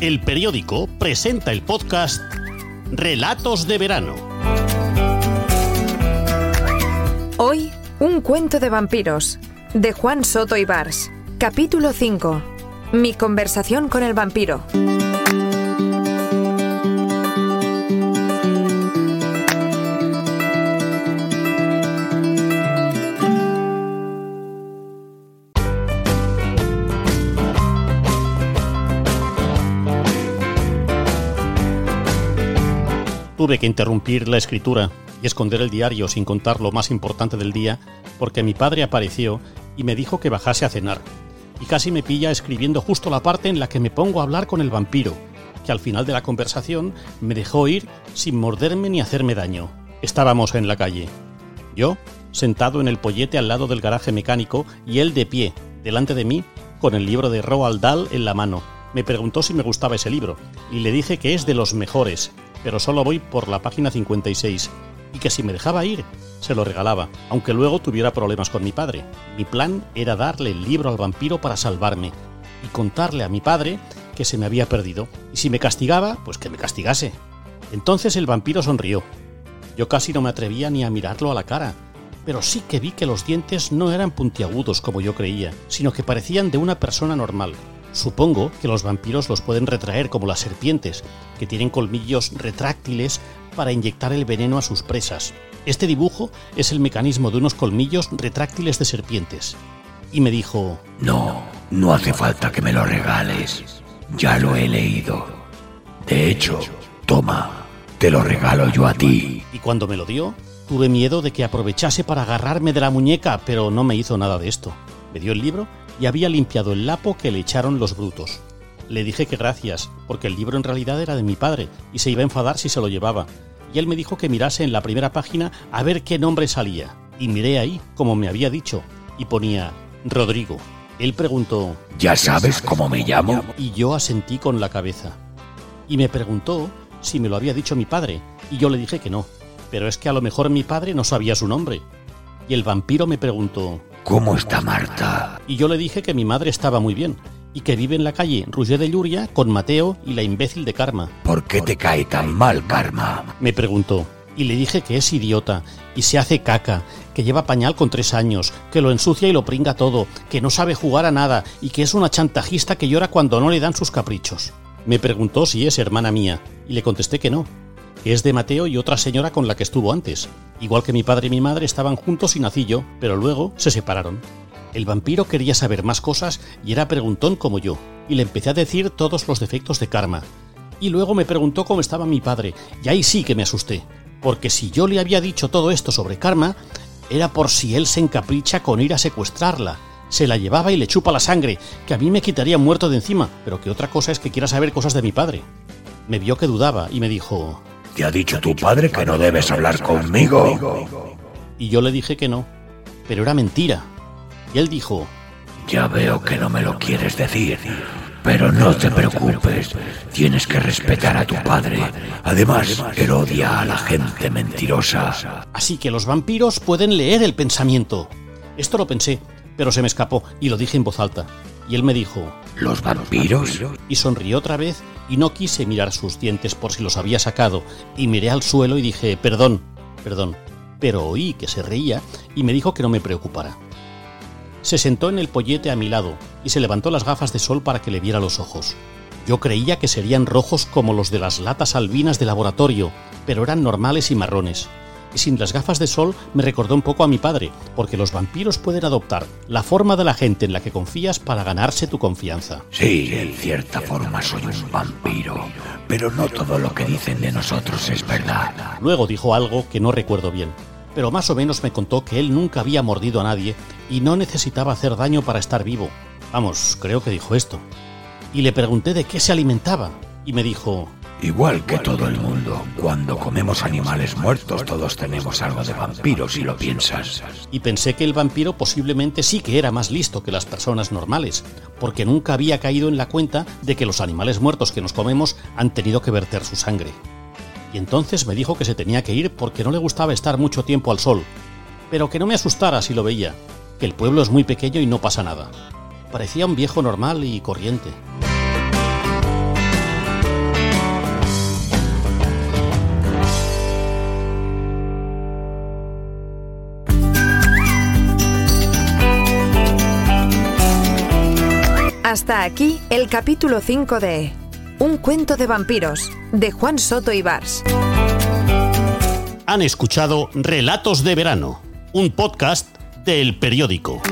El periódico presenta el podcast Relatos de verano. Hoy, un cuento de vampiros, de Juan Soto y Bars. Capítulo 5. Mi conversación con el vampiro. Tuve que interrumpir la escritura y esconder el diario sin contar lo más importante del día porque mi padre apareció y me dijo que bajase a cenar. Y casi me pilla escribiendo justo la parte en la que me pongo a hablar con el vampiro, que al final de la conversación me dejó ir sin morderme ni hacerme daño. Estábamos en la calle. Yo, sentado en el pollete al lado del garaje mecánico y él de pie, delante de mí, con el libro de Roald Dahl en la mano. Me preguntó si me gustaba ese libro y le dije que es de los mejores, pero solo voy por la página 56, y que si me dejaba ir, se lo regalaba, aunque luego tuviera problemas con mi padre. Mi plan era darle el libro al vampiro para salvarme, y contarle a mi padre que se me había perdido, y si me castigaba, pues que me castigase. Entonces el vampiro sonrió. Yo casi no me atrevía ni a mirarlo a la cara, pero sí que vi que los dientes no eran puntiagudos como yo creía, sino que parecían de una persona normal. Supongo que los vampiros los pueden retraer como las serpientes, que tienen colmillos retráctiles para inyectar el veneno a sus presas. Este dibujo es el mecanismo de unos colmillos retráctiles de serpientes. Y me dijo, No, no hace falta que me lo regales. Ya lo he leído. De hecho, toma, te lo regalo yo a ti. y cuando me lo dio, tuve miedo de que aprovechase para agarrarme de la muñeca, pero no me hizo nada de esto. Me dio el libro y había limpiado el lapo que le echaron los brutos. Le dije que gracias, porque el libro en realidad era de mi padre y se iba a enfadar si se lo llevaba. Y él me dijo que mirase en la primera página a ver qué nombre salía. Y miré ahí, como me había dicho, y ponía Rodrigo. Él preguntó, ¿Ya sabes cómo me llamo? y yo asentí con la cabeza. Y me preguntó si me lo había dicho mi padre, y yo le dije que no, pero es que a lo mejor mi padre no sabía su nombre. Y el vampiro me preguntó, ¿Cómo está Marta? y yo le dije que mi madre estaba muy bien, y que vive en la calle Roger de Lluria con Mateo y la imbécil de Karma. ¿Por qué te cae tan mal, Karma? Me preguntó, y le dije que es idiota, y se hace caca, que lleva pañal con tres años, que lo ensucia y lo pringa todo, que no sabe jugar a nada, y que es una chantajista que llora cuando no le dan sus caprichos. Me preguntó si es hermana mía, y le contesté que no, es de Mateo y otra señora con la que estuvo antes. Igual que mi padre y mi madre estaban juntos y nací yo, pero luego se separaron. El vampiro quería saber más cosas y era preguntón como yo, y le empecé a decir todos los defectos de Karma. Y luego me preguntó cómo estaba mi padre, y ahí sí que me asusté, porque si yo le había dicho todo esto sobre Karma, era por si él se encapricha con ir a secuestrarla. Se la llevaba y le chupa la sangre, que a mí me quitaría muerto de encima, pero que otra cosa es que quiera saber cosas de mi padre. Me vio que dudaba y me dijo, ¿Te ha dicho tu padre que no debes hablar conmigo? y yo le dije que no, pero era mentira. Y él dijo, Ya veo que no me lo quieres decir. Pero no te preocupes, tienes que respetar a tu padre. Además, él odia a la gente mentirosa. Así que los vampiros pueden leer el pensamiento. Esto lo pensé, pero se me escapó y lo dije en voz alta. Y él me dijo, ¿Los vampiros? y sonrió otra vez y no quise mirar sus dientes por si los había sacado y miré al suelo y dije, perdón, perdón. Pero oí que se reía y me dijo que no me preocupara. Se sentó en el pollete a mi lado y se levantó las gafas de sol para que le viera los ojos. Yo creía que serían rojos como los de las latas albinas de laboratorio, pero eran normales y marrones. Y sin las gafas de sol me recordó un poco a mi padre, porque los vampiros pueden adoptar la forma de la gente en la que confías para ganarse tu confianza. Sí, en cierta forma soy un vampiro. Pero no todo lo que dicen de nosotros es verdad. Luego dijo algo que no recuerdo bien, pero más o menos me contó que él nunca había mordido a nadie y no necesitaba hacer daño para estar vivo. Vamos, creo que dijo esto. Y le pregunté de qué se alimentaba, y me dijo, Igual que todo el mundo, cuando comemos animales muertos todos tenemos algo de vampiro si lo piensas. y pensé que el vampiro posiblemente sí que era más listo que las personas normales, porque nunca había caído en la cuenta de que los animales muertos que nos comemos han tenido que verter su sangre. Y entonces me dijo que se tenía que ir porque no le gustaba estar mucho tiempo al sol, pero que no me asustara si lo veía, que el pueblo es muy pequeño y no pasa nada. Parecía un viejo normal y corriente. Hasta aquí el capítulo 5 de Un cuento de vampiros, de Juan Soto y Bars. Han escuchado Relatos de Verano, un podcast del periódico.